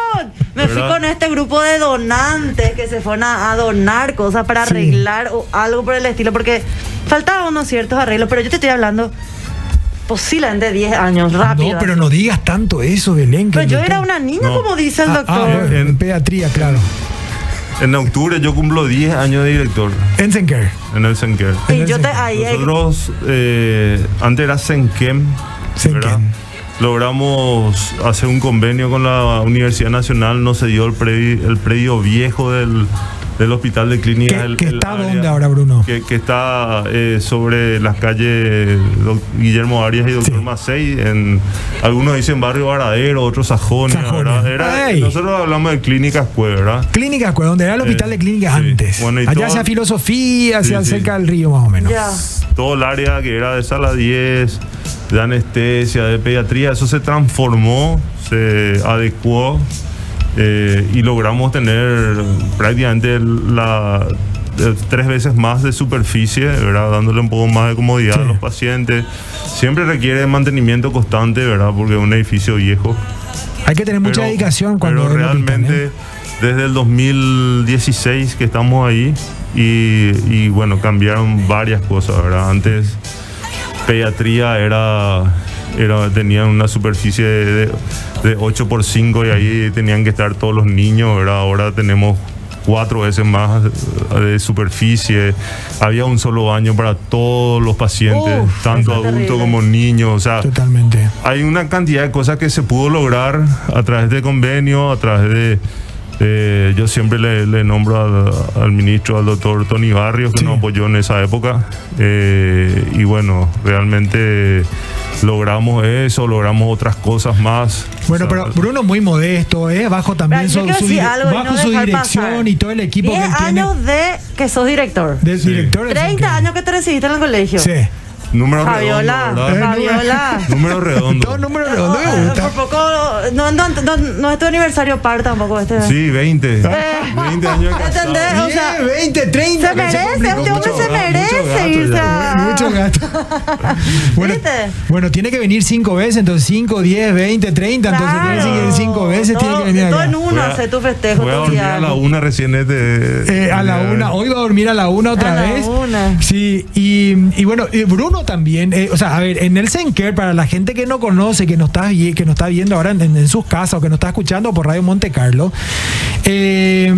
me fui ¿Verdad? con este grupo de donantes que se fueron a, a donar cosas para Sí. arreglar o algo por el estilo, porque faltaban unos ciertos arreglos, pero yo te estoy hablando posiblemente 10 años, rápido. No, pero no digas tanto eso, Belén. que Pero yo doctor- era una niña, No. como dice el Ah, doctor. ah, bueno, en pediatría, claro. En octubre yo cumplo 10 años de director En CENQUER. en el Senker. y yo te ahí. Nosotros, eh, antes era Senkem, Senkem. Logramos hacer un convenio con la Universidad Nacional, nos cedió el predio, el predio viejo del, del Hospital de Clínicas. ¿Qué- el- qué el está área dónde ahora, Bruno? Que, que está eh, sobre las calles Guillermo Arias y Doctor Sí. Macei, en, algunos dicen Barrio Varadero, otros Sajonia, Sajonia. ¿verdad? Era- nosotros hablamos de Clínicas Cue, ¿verdad? Clínicas, pues, donde era el hospital Eh, de clínicas sí. antes. Bueno, Allá todo- hacia filosofía, hacia Sí, sí. cerca del río, más o menos. Todo el área que era de sala 10, de anestesia, de pediatría, eso se transformó, se adecuó eh, y logramos tener prácticamente la eh, tres veces más de superficie, ¿verdad? dándole un poco más de comodidad Sí. a los pacientes. Siempre requiere mantenimiento constante, ¿verdad? Porque es un edificio viejo. Hay que tener mucha Pero- dedicación cuando pero realmente ¿eh? desde el 2016 que estamos ahí y, y, bueno cambiaron varias cosas verdad antes pediatría era era tenían una superficie de, de 8 por 5 y ahí tenían que estar todos los niños verdad ahora tenemos cuatro veces más de superficie. Había un solo baño para todos los pacientes Uf, tanto adultos como niños o sea Totalmente. hay una cantidad de cosas que se pudo lograr a través de convenio, a través de... eh, yo siempre le, le nombro al, al ministro, al doctor Tony Barrios, que Sí. nos apoyó en esa época. eh, y bueno, realmente logramos eso, logramos otras cosas más. Bueno, O sea, pero Bruno muy modesto, ¿eh? Bajo también su, su bajo no su dejar dirección pasar. y todo el equipo que 10 él tiene. años de que sos director. de Sí. director del 30 CENQUER. años que te recibiste en el colegio. Sí. Número Fabiola, redondo, ¿verdad? Fabiola. Número redondo. Dos números redondos me Oh, gusta. Por poco, no, no, no, no es tu aniversario par tampoco este. Sí, 20. 20 años de casado. ¿Entendés? O sea, 10, 20, 30. se merece, este hombre se merece gato irse. Mucho gasto. bueno, ¿Viste? bueno, tiene que venir cinco veces, entonces 5, 10, 20, 30. Entonces tiene que venir cinco veces, tiene Todo- que venir Todo acá. en uno, hace tu festejo, Voy a dormir a la viaje. una recién este. Eh, a la una, hoy va a dormir a la una otra A la vez. una. Sí, y, y bueno, y También, eh, o sea, a ver, en el Senker, para la gente que no conoce, que nos está, que nos está viendo ahora en, en sus casas o que nos está escuchando por Radio Monte Carlo, eh,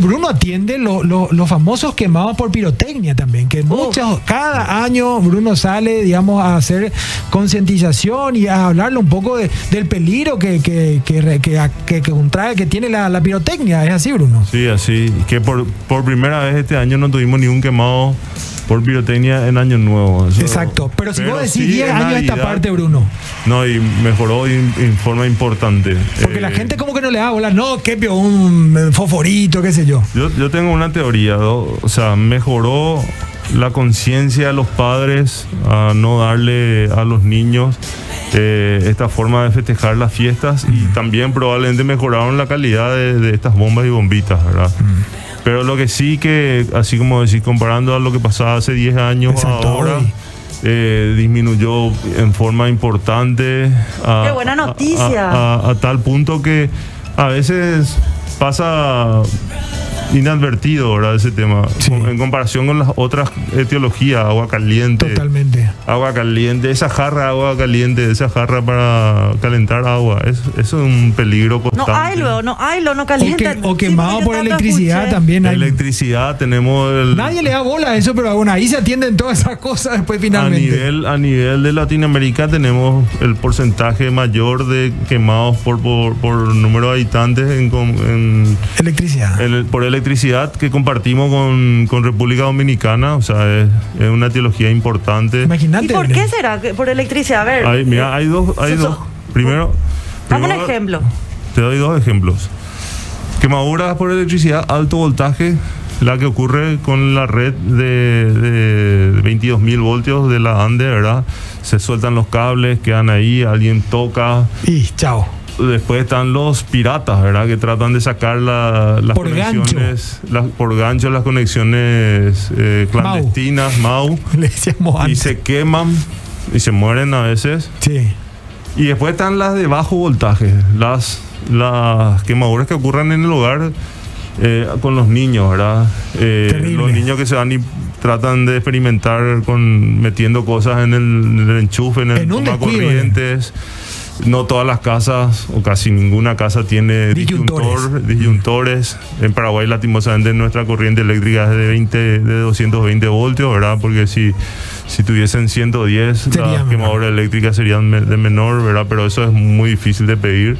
Bruno atiende lo- lo- los famosos quemados por pirotecnia también, que muchos, cada año Bruno sale, digamos, a hacer concientización y a hablarle un poco de- del peligro que, que, que, que, que- que contrae, que tiene la, la pirotecnia. ¿Es así, Bruno? Sí, así. Que por, por primera vez este año no tuvimos ni un quemado por pirotecnia en Año Nuevo. Eso- Exacto. Pero si vos decís sí 10 en años de esta parte, Bruno. No, y mejoró en, forma importante. Porque Eh, la gente como que no le da bola. No, que pio, un eh, fosforito, qué sé yo. Yo, yo tengo una teoría, ¿no? o sea, mejoró la conciencia de los padres a no darle a los niños eh, esta forma de festejar las fiestas y también probablemente mejoraron la calidad de, de estas bombas y bombitas, ¿verdad? Pero lo que sí que, así como decir, comparando a lo que pasaba hace 10 años Exacto, ahora, eh, disminuyó en forma importante. a- Qué buena a- noticia. A, a- a tal punto que a veces pasa inadvertido, ¿verdad? Ese tema. Sí. En comparación con las otras etiologías, agua caliente. Totalmente. Agua caliente, esa jarra de agua caliente, esa jarra para calentar agua, es, eso es un peligro No constante. hay luego, no hay lo, no O, calienta. que- o Sí, quemado por electricidad escuché. también. La hay- electricidad tenemos el, Nadie le da bola a eso, pero bueno, ahí se atienden todas esas cosas después a finalmente. nivel a nivel de Latinoamérica tenemos el porcentaje mayor de quemados por por, por número de habitantes en, com- en- Electricidad. en el- por electricidad que compartimos con, con República Dominicana, o sea, es, es una etiología importante. Imagínate. ¿Y por qué será? ¿Por electricidad? A ver. Hay, mira, hay dos, hay so- so- dos. Primero, Dame un ejemplo. Te doy dos ejemplos. Quemaduras por electricidad, alto voltaje, la que ocurre con la red de, de 22.000 voltios de la ANDE, ¿verdad? Se sueltan los cables, quedan ahí, alguien toca. Y chao. Después están los piratas, ¿verdad? Que tratan de sacar la- las Por gancho. conexiones, las- por gancho las conexiones eh, clandestinas, MAU, Le decíamos y se queman y se mueren a veces. Sí. Y después están las de bajo voltaje, las, las quemaduras que ocurran en el hogar eh, con los niños, ¿verdad? Eh, los niños que se van y tratan de experimentar con metiendo cosas en el, en el enchufe, en el En toma descuido, corrientes. No todas las casas, o casi ninguna casa tiene Disyuntores. disyuntor, disyuntores. En Paraguay, lastimosamente, nuestra corriente eléctrica es de 20, de 220 voltios, ¿verdad? Porque si, si tuviesen 110, Sería las menor. quemaduras eléctricas serían de menor, ¿verdad? Pero eso es muy difícil de pedir.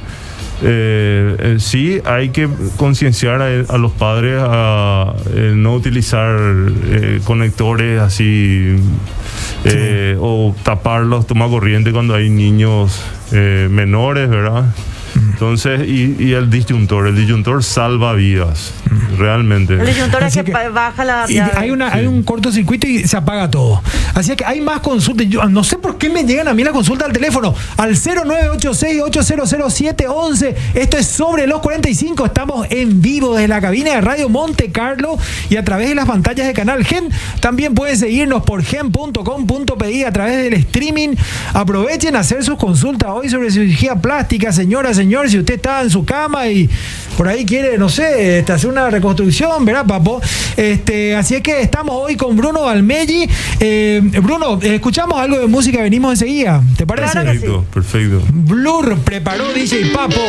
Eh, eh, sí, hay que concienciar a, a los padres a eh, no utilizar eh, conectores así eh, o taparlos, toma corriente cuando hay niños eh, menores, ¿verdad? Entonces, y, y el disyuntor, el disyuntor salva vidas, realmente. El disyuntor es que, baja la. Hay, una, hay un cortocircuito y se apaga todo. Así que hay más consultas. Yo no sé por qué me llegan a mí las consultas al teléfono. Al 0986-800711. Esto es sobre los 45. Estamos en vivo desde la cabina de Radio Monte Carlo y a través de las pantallas de Canal Gen. También pueden seguirnos por gen.com.pi a través del streaming. Aprovechen a hacer sus consultas hoy sobre cirugía plástica, señora, señor. Si usted está en su cama y por ahí quiere, no sé, este, hacer una reconstrucción, ¿verdad, papo? Este, así es que estamos hoy con Bruno Valmelli. Eh, Bruno, eh, escuchamos algo de música, venimos enseguida. ¿Te parece? Perfecto, perfecto. Blur preparó DJ Papo.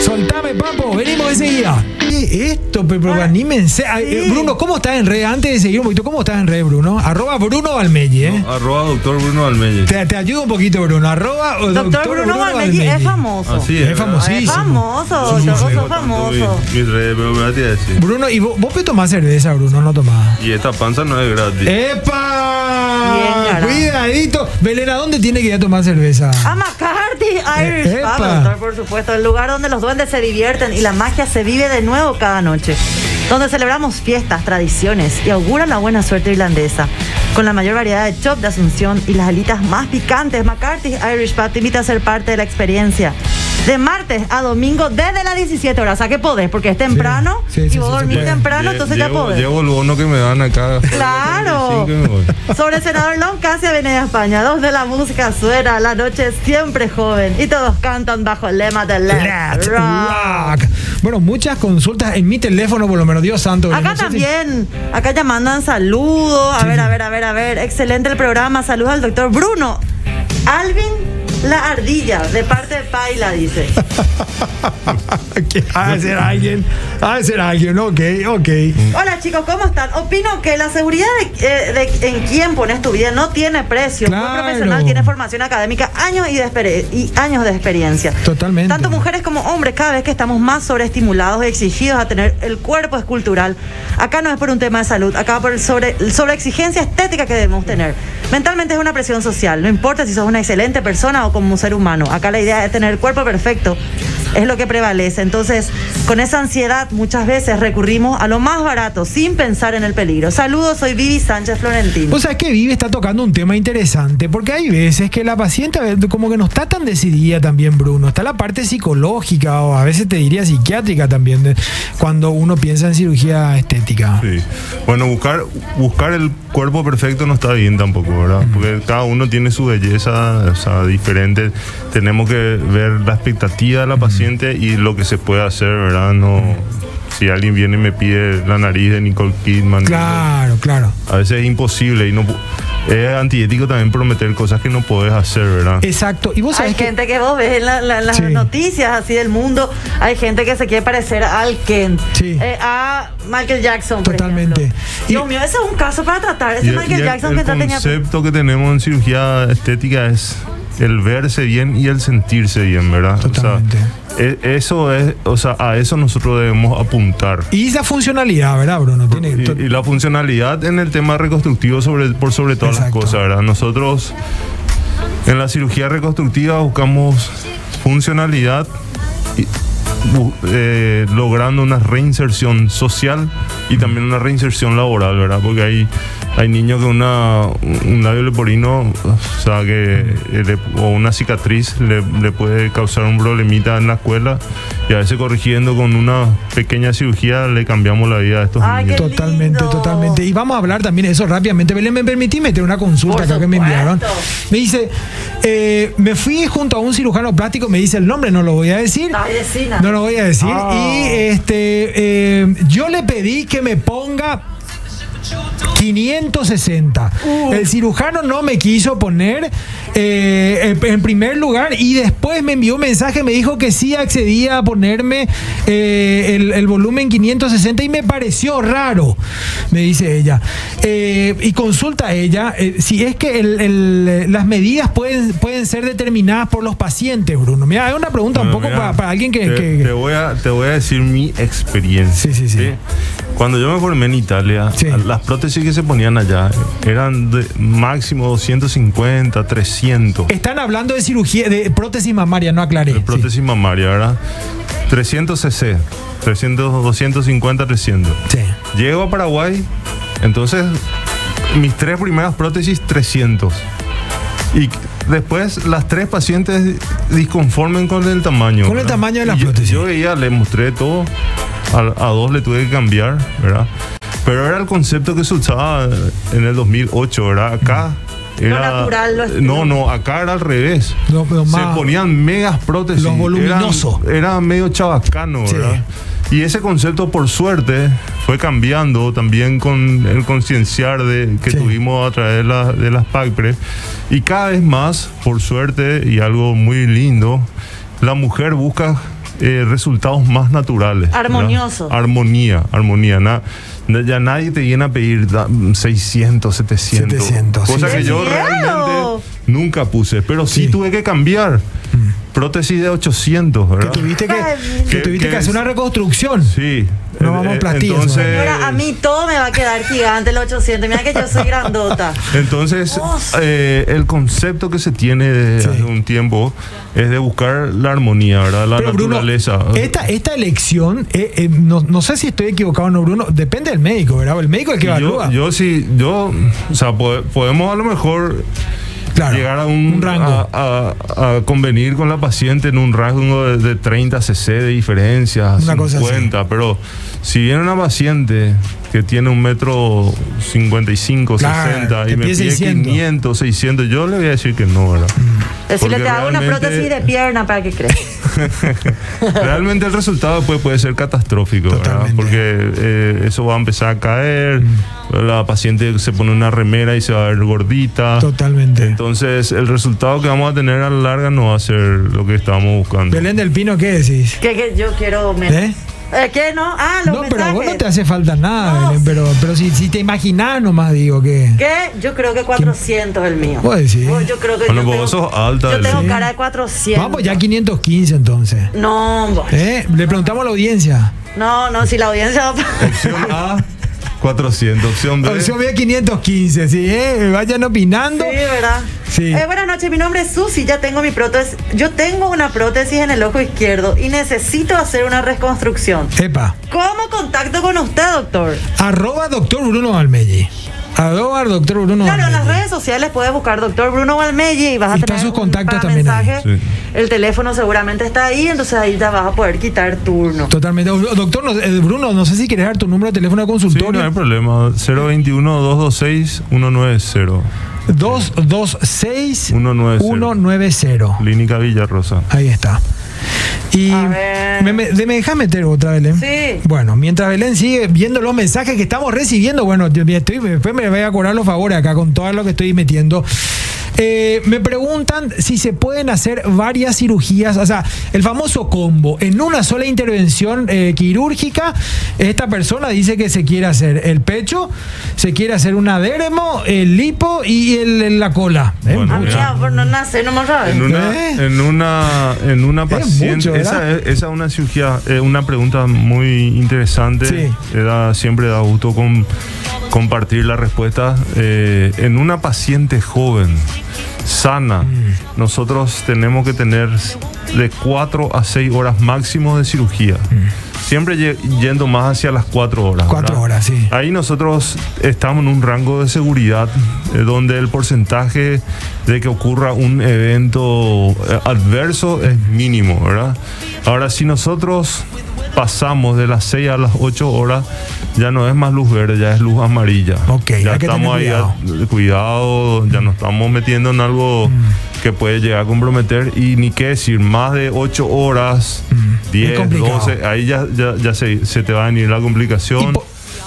Soltame, Papo, venimos enseguida. ¿Qué Esto, pero Ah, anímense. Eh, sí. Bruno, ¿cómo estás en red? Antes de seguir un poquito, ¿cómo estás en red, Bruno? Arroba Bruno Valmelli, ¿eh? Arroba doctor Bruno Almeida. Te, te ayudo un poquito, Bruno. Arroba Doctor Bruno Valmelli es famoso. Así Es es. famosísimo. Es famoso, Sí, sí, doctor, me voy a decir. Bruno, ¿y vos, vos tomar cerveza, Bruno? No tomás. Y esta panza no es gratis. ¡Epa! Bien. Cuidadito. Belén, ¿a dónde tiene que ir a tomar cerveza? A McCarthy Irish Eh, epa. Pub, doctor, por supuesto, el lugar donde los duendes se divierten y la magia se vive de nuevo cada noche. Donde celebramos fiestas, tradiciones y augura la buena suerte irlandesa. Con la mayor variedad de chop de Asunción y las alitas más picantes, McCarthy Irish Pub te invita a ser parte de la experiencia. De martes a domingo desde las 17 horas. O sea, que podés, porque es temprano Sí, sí, y vos dormís temprano, entonces ya podés. llevo el bono que me dan acá. Claro. 45 me voy. Sobre Senador Long, casi Avenida España. Dos de la música suena, la noche es siempre joven. Y todos cantan bajo el lema de Let's, Let's Rock. rock. Bueno, muchas consultas en mi teléfono, por lo menos, Dios santo. Acá No sé si- también, acá ya mandan saludos. A Sí, ver, a ver, a ver, a ver. Excelente el programa. Saludos al doctor Bruno. Alvin La Ardilla, de parte de Paila, dice. Ha de ser alguien. Ha de ser alguien, ok, ok. Hola chicos, ¿cómo están? Opino que la seguridad de, eh, de en quién pones tu vida no tiene precio. Un Claro. profesional tiene formación académica, años y, de y años de experiencia. Totalmente. Tanto mujeres como hombres, cada vez que estamos más sobreestimulados y exigidos a tener el cuerpo escultural, acá no es por un tema de salud, acá por el sobre, sobre exigencia estética que debemos tener. Mentalmente es una presión social, no importa si sos una excelente persona o como un ser humano. Acá la idea es tener el cuerpo perfecto es lo que prevalece. Entonces, con esa ansiedad muchas veces recurrimos a lo más barato sin pensar en el peligro. Saludos, soy Vivi Sánchez Florentino. O sea, es que Vivi está tocando un tema interesante, porque hay veces que la paciente como que no está tan decidida también, Bruno. Está la parte psicológica o a veces te diría psiquiátrica también, de- cuando uno piensa en cirugía estética. Sí. Bueno, buscar, buscar el cuerpo perfecto no está bien tampoco, ¿verdad? Porque cada uno tiene su belleza, o sea, diferente. Tenemos que ver la expectativa de la paciente y lo que se puede hacer, ¿verdad? No, si alguien viene y me pide la nariz de Nicole Kidman, Claro, claro. a veces es imposible y no pu- es antiético también prometer cosas que no podés hacer, ¿verdad? Exacto. Y vos Hay que. gente que vos ves en la- la- las Sí. noticias así del mundo, hay gente que se quiere parecer al Ken, Sí. eh, a Michael Jackson. por Totalmente. ejemplo. Y- Dios mío, ese es un caso para tratar. Ese Y- Michael y el- Jackson el, que tenía. concepto que tenemos en cirugía estética es el verse bien y el sentirse bien, ¿verdad? Totalmente. O sea, eso es, o sea, a eso nosotros debemos apuntar. Y esa funcionalidad, ¿verdad, Bruno? Tiene, Y, la funcionalidad en el tema reconstructivo sobre, por sobre todas Exacto. las cosas, ¿verdad? Nosotros en la cirugía reconstructiva buscamos funcionalidad y, eh, logrando una reinserción social y también una reinserción laboral, ¿verdad? Porque hay, hay niños que una, un labio leporino, o sea, que, eh, le- o una cicatriz le, le puede causar un problemita en la escuela y a veces corrigiendo con una pequeña cirugía le cambiamos la vida a estos Ay, niños. Totalmente, totalmente. Y vamos a hablar también de eso rápidamente. Belén, ¿me permití meter una consulta acá que me enviaron? Me dice, eh, me fui junto a un cirujano plástico, me dice el nombre, no lo voy a decir. No lo voy a decir. Oh. Y este, eh, yo le pedí que me ponga 560. El cirujano no me quiso poner eh, en primer lugar y después me envió un mensaje, me dijo que sí accedía a ponerme eh, el, el volumen 560 y me pareció raro, me dice ella. Eh, y consulta a ella si es que el- el- las medidas pueden, pueden ser determinadas por los pacientes, Bruno. Mira, es una pregunta un poco mira, para, para alguien que... te, que- te voy a, te voy a decir mi experiencia. Sí, sí, sí. Cuando yo me formé en Italia, Sí. las prótesis que se ponían allá eran de máximo 250, 300. Están hablando de cirugía, de prótesis mamaria, no aclaré. de prótesis mamaria, ¿verdad? 300 cc, 300, 250, 300. Sí. Llego a Paraguay, entonces mis tres primeras prótesis 300. Y después las tres pacientes disconformen con el tamaño. Con el ¿verdad? tamaño de la Y yo- prótesis. Yo, veía, le mostré todo. A, a dos le tuve que cambiar, ¿verdad? Pero era el concepto que se usaba en el 2008, ¿verdad? Acá era. natural, lo- no, no, acá era al revés. Lo- lo se más- ponían megas prótesis. Lo voluminoso. Eran- Era, medio chabacano, Sí. ¿verdad? Y ese concepto, por suerte, fue cambiando también con el concienciar de, que Sí. tuvimos a través de, la- de las PACPRE. Y cada vez más, por suerte, y algo muy lindo, la mujer busca eh, resultados más naturales. ¿verdad? Armonioso. Armonía, armonía. Na- na- ya nadie te viene a pedir da- 600, 700. 700, cosa sí. que ¡Qué yo miedo! realmente nunca puse, pero sí, Sí. tuve que cambiar. Prótesis de 800, Que tuviste que, que que- tuviste que que hacer es- una reconstrucción. Sí. No Eh, vamos a eh, plastillas, Entonces, Mira, a mí todo me va a quedar gigante el 800. Mira que yo soy grandota. Entonces, eh, el concepto que se tiene de Sí. hace un tiempo es de buscar la armonía, ¿verdad? La Pero Bruno, naturaleza. esta, esta elección, eh, eh, no, no sé si estoy equivocado o no, Bruno, depende del médico, ¿verdad? El médico es el que yo, evalúa. yo sí, yo, o sea, po- podemos a lo mejor claro, llegar a un, rango. A, a- a convenir con la paciente en un rango de, de 30 cc de diferencia, Una cosa así. 50, pero si viene una paciente que tiene un metro 55, Claro, 60 te y me pide pide 600. 500, 600, yo le voy a decir que no, ¿verdad? Decirle, Porque te hago una prótesis de pierna para que crezca. Realmente el resultado después puede ser catastrófico, ¿verdad? Porque eh, eso va a empezar a caer, la paciente se pone una remera y se va a ver gordita. Totalmente. Entonces el resultado que vamos a tener a la larga no va a ser lo que estábamos buscando. Belén del Pino, ¿qué decís? que, que yo quiero menos. ¿Eh? Eh, ¿Qué no? Ah, los No, pero vos no te hace falta nada, No, Belén, pero, pero si, si te imaginás nomás, digo que... ¿Qué? Yo creo que 400 es el mío. Vos decís. Oh, Yo creo que Bueno, yo tengo, vos sos alta, Yo tengo Belén. cara de 400. Vamos ya 515 entonces. No, vos. ¿Eh? Le preguntamos a la audiencia. no, no, si la audiencia va a- Opción A, 400. Opción B. Opción B 515, sí, ¿eh? Vayan opinando. Sí, ¿verdad? Sí. Eh, buenas noches, mi nombre es Susi, ya tengo mi prótesis. Yo tengo una prótesis en el ojo izquierdo y necesito hacer una reconstrucción. Epa. ¿Cómo contacto con usted, doctor? Arroba doctor Bruno Almelli. Arroba doctor Bruno Claro, en las redes sociales puedes buscar doctor Bruno Valmelli y vas a Y están tener sus un contactos también mensaje. Sí. El teléfono seguramente está ahí, entonces ahí ya vas a poder quitar turno. Totalmente. Doctor eh, Bruno, no sé si querés dar tu número de teléfono de Sí, consultorio. no hay problema. 021-226-190. 226 190. 190. Clínica Villarrosa. Ahí está. Y me, me, de- me dejas meter otra, Belén. Sí. Bueno, mientras Belén sigue viendo los mensajes que estamos recibiendo, bueno, estoy, después me voy a cobrar los favores acá con todo lo que estoy metiendo. Eh, me preguntan si se pueden hacer varias cirugías, o sea, el famoso combo, en una sola intervención eh, quirúrgica, esta persona dice que se quiere hacer el pecho, se quiere hacer un adéremo, el lipo y el, la cola. ¿eh? Bueno, Ah, por no nacer, no me sabes. En una, ¿Eh? en una, en una paciente, mucho, esa, es, esa es una cirugía, eh, una pregunta muy interesante. Sí. Da- siempre da gusto con- compartir la respuesta. Eh, en una paciente joven, sana, nosotros tenemos que tener de 4 a 6 horas máximo de cirugía. Siempre ye- yendo más hacia las 4 horas. Mm. Cuatro ¿verdad? horas, sí. Ahí nosotros estamos en un rango de seguridad eh, donde el porcentaje de que ocurra un evento eh, adverso es mínimo, ¿verdad? Ahora, si nosotros pasamos de las 6 a las 8 horas, ya no es más luz verde, ya es luz amarilla. Ok, ya estamos ahí a- cuidado, ya nos estamos metiendo en algo Mm. que puede llegar a comprometer y ni qué decir, más de 8 horas, Mm. Es 10, complicado. 12, ahí ya, ya, ya se, se te va a venir la complicación.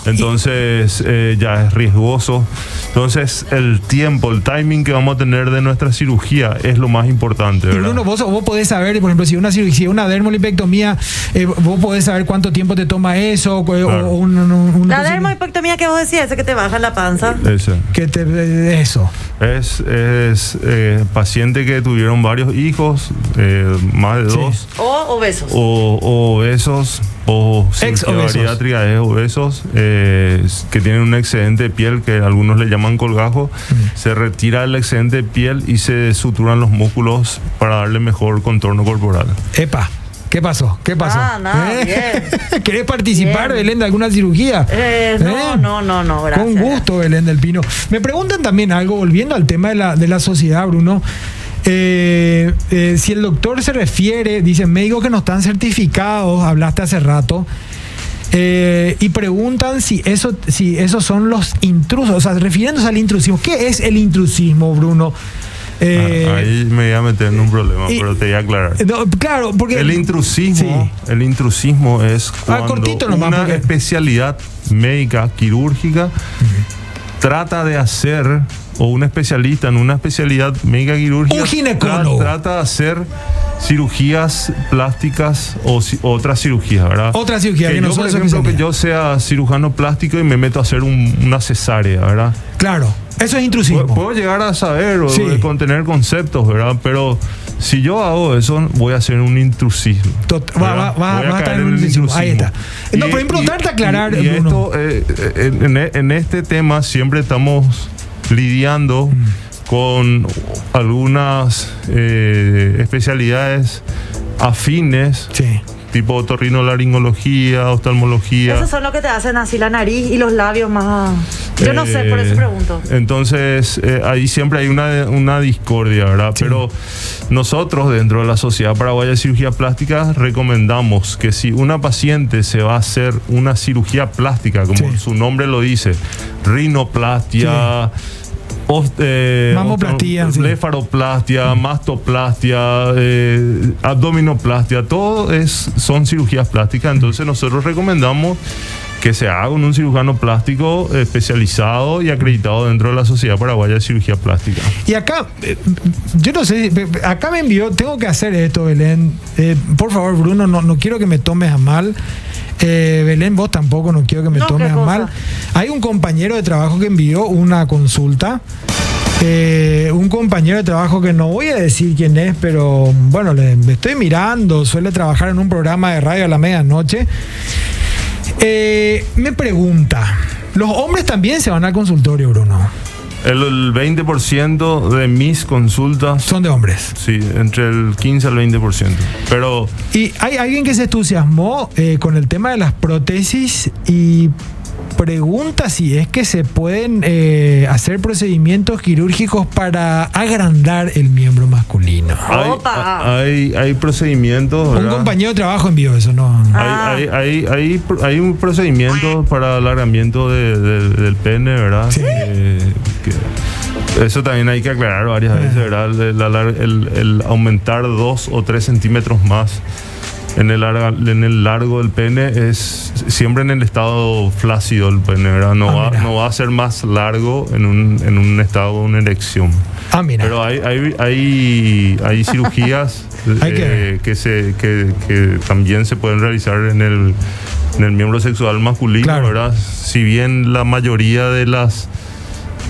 Entonces eh, ya es riesgoso. Entonces el tiempo, el timing que vamos a tener de nuestra cirugía es lo más importante. Y ¿verdad? Bruno, vos, vos podés saber, por ejemplo, si una cirugía, una dermolipectomía, eh, vos podés saber cuánto tiempo te toma eso, o, Claro. o un, un- un- La dermoipectomía que vos decías, ese que te baja la panza. Ese. que te, eh, eso. Es, es eh, paciente que tuvieron varios hijos, eh, más de Sí. dos, O obesos. o, o obesos, o Ex bariátrica es obesos, eh, que tienen un excedente de piel que algunos le llaman colgajo, Mm. se retira el excedente de piel y se suturan los músculos para darle mejor contorno corporal. Epa, ¿qué pasó? ¿Qué pasó? Ah, no, bien. ¿Querés participar, Bien. Belén, de alguna cirugía? Eh, no, ¿Eh? no, no, no, gracias. Con gusto, Belén del Pino. Me preguntan también algo, volviendo al tema de la, de la sociedad, Bruno. Eh, eh, si el doctor se refiere, dicen médicos que no están certificados, hablaste hace rato, eh, y preguntan si eso, si esos son los intrusos, o sea, refiriéndose al intrusismo. ¿Qué es el intrusismo, Bruno? Eh, Ah, Ahí me voy a meter en un problema, y- pero te voy a aclarar. no, claro, porque El intrusismo, Sí. el intrusismo es cuando Ah, cortito nomás, una porque- especialidad médica quirúrgica trata de hacer o un especialista en una especialidad médica quirúrgica Un ginecólogo. tra- trata de hacer cirugías plásticas o ci- otras cirugías, ¿verdad? Otra cirugía que que no yo, por ejemplo, que yo sea cirujano plástico y me meto a hacer un- una cesárea, ¿verdad? Claro, eso es intrusismo. Puedo llegar a saber o Sí. contener conceptos, ¿verdad? Pero si yo hago eso, voy a hacer un intrusismo. Va- va- ¿verdad? va- Voy va a estar en un intrusismo. Ahí está. No, pero importante aclarar, Y, y esto, eh, eh, en, en este tema siempre estamos lidiando con algunas eh, especialidades afines, Sí. tipo otorrinolaringología, oftalmología. Esos son los que te hacen así la nariz y los labios más. Yo no sé, por eso Eh, pregunto. Entonces, eh, ahí siempre hay una, una discordia, ¿verdad? Sí. Pero nosotros, dentro de la Sociedad Paraguaya de Cirugía Plástica, recomendamos que si una paciente se va a hacer una cirugía plástica, como Sí. su nombre lo dice, rinoplastia. Os- eh, Mamoplastía, otro- sí. Blefaroplastia, mastoplastia, eh, abdominoplastia, todo es, son cirugías plásticas. Entonces nosotros recomendamos que se haga con un cirujano plástico especializado y acreditado dentro de la Sociedad Paraguaya de Cirugía Plástica. Y acá, eh, yo no sé, acá me envió, tengo que hacer esto, Belén. Eh, por favor, Bruno, no, no quiero que me tomes a mal. Eh, Belén, vos tampoco no quiero que me No, tomes mal. Hay un compañero de trabajo que envió una consulta. Eh, un compañero de trabajo que no voy a decir quién es, pero bueno, le, le estoy mirando, suele trabajar en un programa de radio a la medianoche. Eh, me pregunta, Los hombres también se van al consultorio, Bruno. El, el 20% de mis consultas, Son de hombres. sí, entre el 15 al 20%. Pero Y hay alguien que se entusiasmó eh, con el tema de las prótesis y pregunta si es que se pueden eh, hacer procedimientos quirúrgicos para agrandar el miembro masculino. hay, Opa. hay, hay procedimientos, Un compañero de trabajo envió eso, ¿no? Ah. Hay, hay, hay, hay, un procedimiento para alargamiento de- de- del pene, ¿verdad? Sí. Eh, que- eso también hay que aclarar varias veces, ¿verdad? El, el- el aumentar dos o tres centímetros más en el, larga- en el largo del pene es siempre en el estado flácido el pene, ¿verdad? No, Ah, va, no va a ser más largo en un, en un estado de una erección. Ah, mira. Pero hay, hay, hay, hay cirugías eh, que, se, que, que también se pueden realizar en el, en el miembro sexual masculino, Claro. ¿verdad? Si bien la mayoría de las...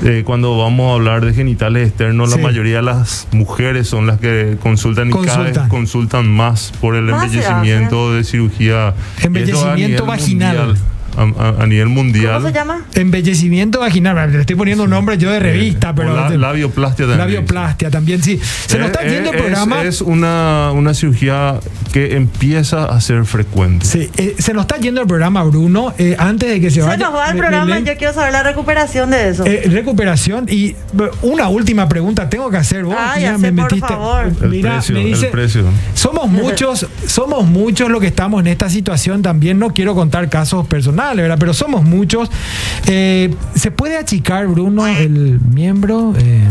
eh, cuando vamos a hablar de genitales externos, Sí. la mayoría de las mujeres son las que consultan y cada Consultan. vez consultan más por el Más embellecimiento de cirugía. Embellecimiento vaginal. mundial, a, nivel mundial. ¿Cómo se llama? Embellecimiento vaginal. Le estoy poniendo un nombre yo de revista, Eh, pero. la- labioplastia también. Labioplastia también, sí. Se nos está Eh, yendo el es- programa. Es una, una cirugía que empieza a ser frecuente. Sí, eh, se nos está yendo el programa, Bruno. Eh, antes de que se Se vaya. nos va el programa yo quiero saber la recuperación de eso. eh, recuperación y eh, una última pregunta tengo que hacer vos. Ya por favor. El Mira, precio, me dice, el precio. somos muchos, somos muchos los que estamos en esta situación también. No quiero contar casos personales, ¿verdad? Pero somos muchos. Eh, ¿Se puede achicar, Bruno, el miembro? Eh,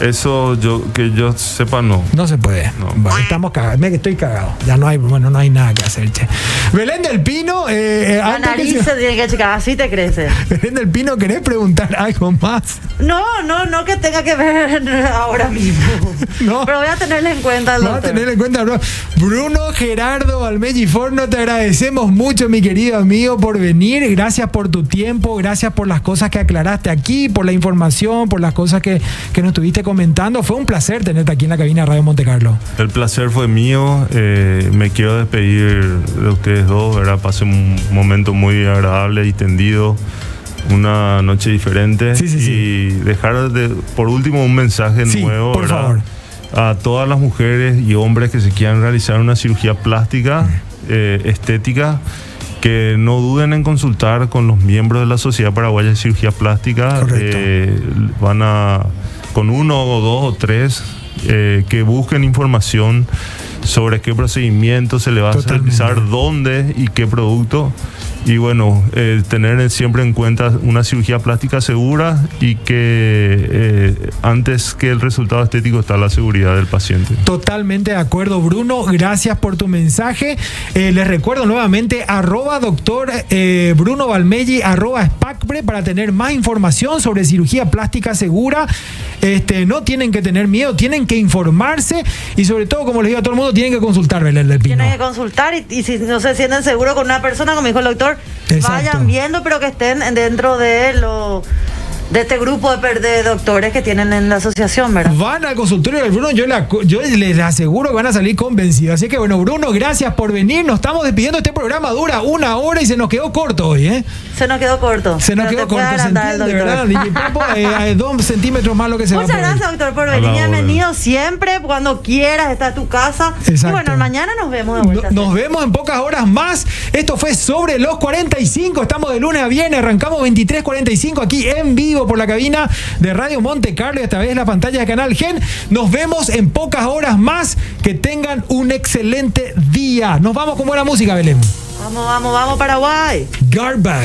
Eso yo que yo sepa no. no se puede. No. Bueno, estamos cagados. Me- Estoy cagado. Ya no hay, bueno, no hay nada que hacer, che. Belén del Pino, eh, eh, la antes que nariz se- se tiene que checar, así te crece. Belén del Pino, ¿querés preguntar algo más? No, no, no que tenga que ver ahora mismo. No. Pero voy a tenerle en cuenta Vamos a doctor. tener en cuenta, Bruno. Bruno Gerardo Almeji Forno, te agradecemos mucho, mi querido amigo, por venir. Gracias por tu tiempo, gracias por las cosas que aclaraste aquí, por la información, por las cosas que, que nos estuviste comentando. Fue un placer tenerte aquí en la cabina de Radio Monte Carlo. El placer fue mío. eh, me quiero despedir de ustedes dos, ¿verdad? Pasé un momento muy agradable y tendido. Una noche diferente. Sí, sí, sí. Y dejar de, por último un mensaje nuevo, por. A todas las mujeres y hombres que se quieran realizar una cirugía plástica, eh, estética, que no duden en consultar con los miembros de la Sociedad Paraguaya de Cirugía Plástica. Eh, van a, con uno o dos o tres, eh, que busquen información sobre qué procedimiento se le va Totalmente. a realizar, dónde y qué producto. Y bueno, eh, tener en- siempre en cuenta una cirugía plástica segura y que eh, antes que el resultado estético está la seguridad del paciente. Totalmente de acuerdo, Bruno. Gracias por tu mensaje. Eh, les recuerdo nuevamente, arroba doctor eh, Bruno Valmelli, arroba SPACPRE para tener más información sobre cirugía plástica segura. Este, no tienen que tener miedo, tienen que informarse y sobre todo, como les digo a todo el mundo, tienen que consultar Belén. Tienen que consultar y, y si no se sienten seguros con una persona, como dijo el doctor, Exacto. vayan viendo, pero que estén dentro de lo de este grupo de, doctores que tienen en la asociación, ¿verdad? Van al consultorio del Bruno, yo, les aseguro que van a salir convencidos. Así que bueno, Bruno, gracias por venir. Nos estamos despidiendo. Este programa dura una hora y se nos quedó corto hoy, ¿eh? Se nos quedó corto. Se nos quedó corto, ¿se entiende, verdad? DJ Papo, eh, dos centímetros más lo que se Muchas va a poder. gracias, doctor, por venir. Bienvenido siempre, cuando quieras, está tu casa. Exacto. Y bueno, mañana nos vemos de No- vuelta. Nos vemos en pocas horas más. Esto fue sobre los 45. Estamos de lunes a viernes. Arrancamos 23.45 aquí en vivo por la cabina de Radio Monte Carlo y a través de la pantalla de Canal Gen. Nos vemos en pocas horas más. Que tengan un excelente día. Nos vamos con buena música, Belén. Vamos, vamos, vamos, Paraguay. Garbage.